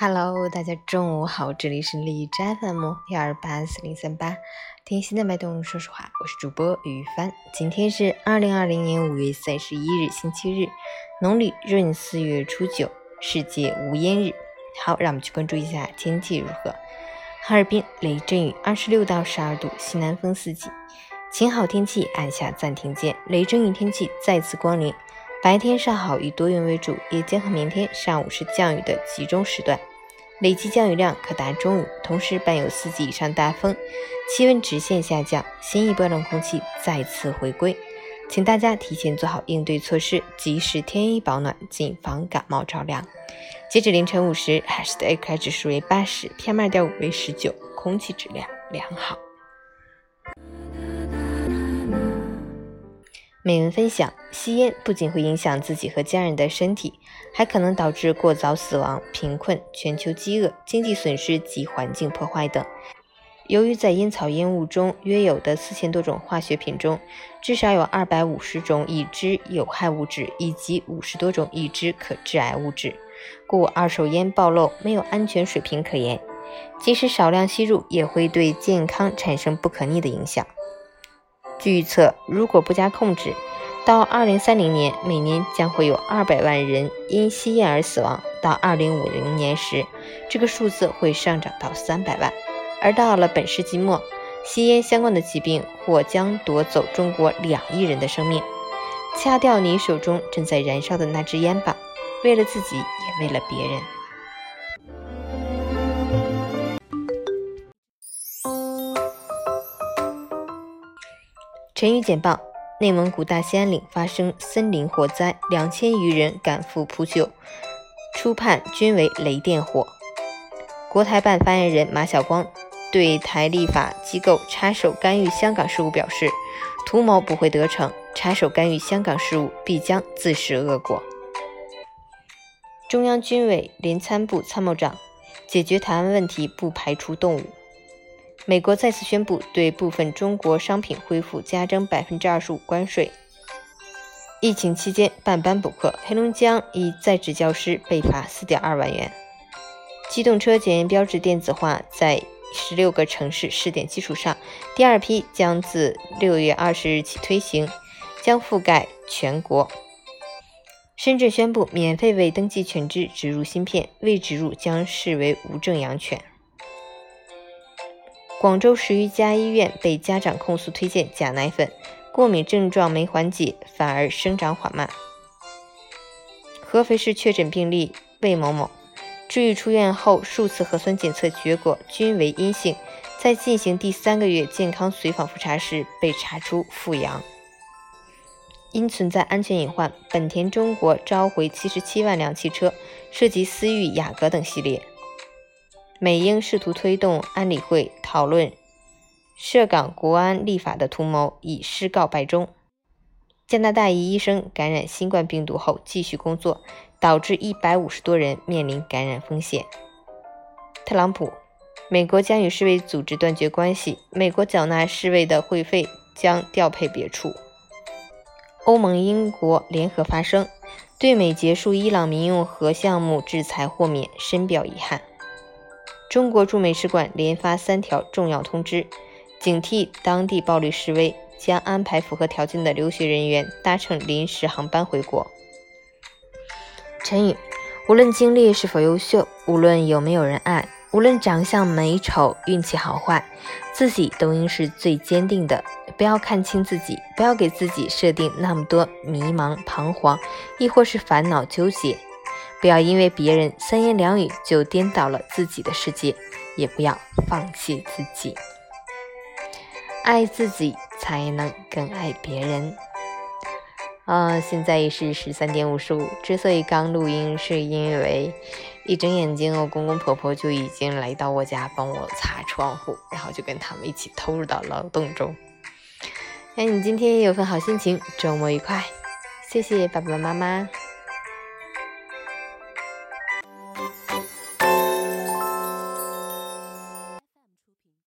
Hello，大家中午好，这里是荔枝 FM 幺二八四零三八，听心的脉动，说实话，我是主播于帆。今天是二零二零年五月三十一日，星期日，农历闰四月初九，世界无烟日。好，让我们去关注一下天气如何。哈尔滨雷阵雨，二十六到十二度，西南风四级，晴好天气按下暂停键，雷阵雨天气再次光临。白天尚好，以多云为主，夜间和明天上午是降雨的集中时段，累计降雨量可达中雨，同时伴有四级以上大风，气温直线下降，新一波冷空气再次回归，请大家提前做好应对措施，及时添衣保暖，谨防感冒着凉。截止凌晨五时，海市的 AQI 指数为八十，PM 二点五为十九，空气质量良好。美文分享：吸烟不仅会影响自己和家人的身体，还可能导致过早死亡、贫困、全球饥饿、经济损失及环境破坏等。由于在烟草烟雾中约有的四千多种化学品中，至少有二百五十种已知有害物质以及五十多种已知可致癌物质，故二手烟暴露没有安全水平可言。即使少量吸入，也会对健康产生不可逆的影响。预测，如果不加控制，到二零三零年，每年将会有二百万人因吸烟而死亡；到二零五零年时，这个数字会上涨到三百万。而到了本世纪末，吸烟相关的疾病或将夺走中国两亿人的生命。掐掉你手中正在燃烧的那支烟吧，为了自己，也为了别人。陈宇简报：内蒙古大兴安岭发生森林火灾，两千余人赶赴扑救，初判均为雷电火。国台办发言人马晓光对台立法机构插手干预香港事务表示：“图谋不会得逞，插手干预香港事务必将自食恶果。”中央军委联参部参谋长解决台湾问题不排除动武。美国再次宣布对部分中国商品恢复加征百分之二十五关税。疫情期间办班补课，黑龙江一在职教师被罚四点二万元。机动车检验标志电子化在十六个城市试点基础上，第二批将自六月二十日起推行，将覆盖全国。深圳宣布免费为登记犬只植入芯片，未植入将视为无证养犬。广州十余家医院被家长控诉推荐假奶粉，过敏症状没缓解，反而生长缓慢。合肥市确诊病例魏某某，治愈出院后数次核酸检测结果均为阴性，在进行第三个月健康随访复查时被查出复阳。因存在安全隐患，本田中国召回七十七万辆汽车，涉及思域、雅阁等系列。美英试图推动安理会讨论涉港国安立法的图谋以失告败终。加拿大一医生感染新冠病毒后继续工作，导致一百五十多人面临感染风险。特朗普，美国将与世卫组织断绝关系，美国缴纳世卫的会费将调配别处。欧盟、英国联合发声，对美结束伊朗民用核项目制裁豁免深表遗憾。中国驻美使馆连发三条重要通知，警惕当地暴力示威，将安排符合条件的留学人员搭乘临时航班回国。陈宇：无论经历是否优秀，无论有没有人爱，无论长相美丑、运气好坏，自己都应是最坚定的。不要看清自己，不要给自己设定那么多迷茫、彷徨，亦或是烦恼、纠结。不要因为别人三言两语就颠倒了自己的世界，也不要放弃自己。爱自己才能更爱别人。啊，现在也是十三点五十五。之所以刚录音，是因为一睁眼睛，我公公婆婆就已经来到我家帮我擦窗户，然后就跟他们一起投入到劳动中。愿你今天也有份好心情，周末愉快。谢谢爸爸妈妈。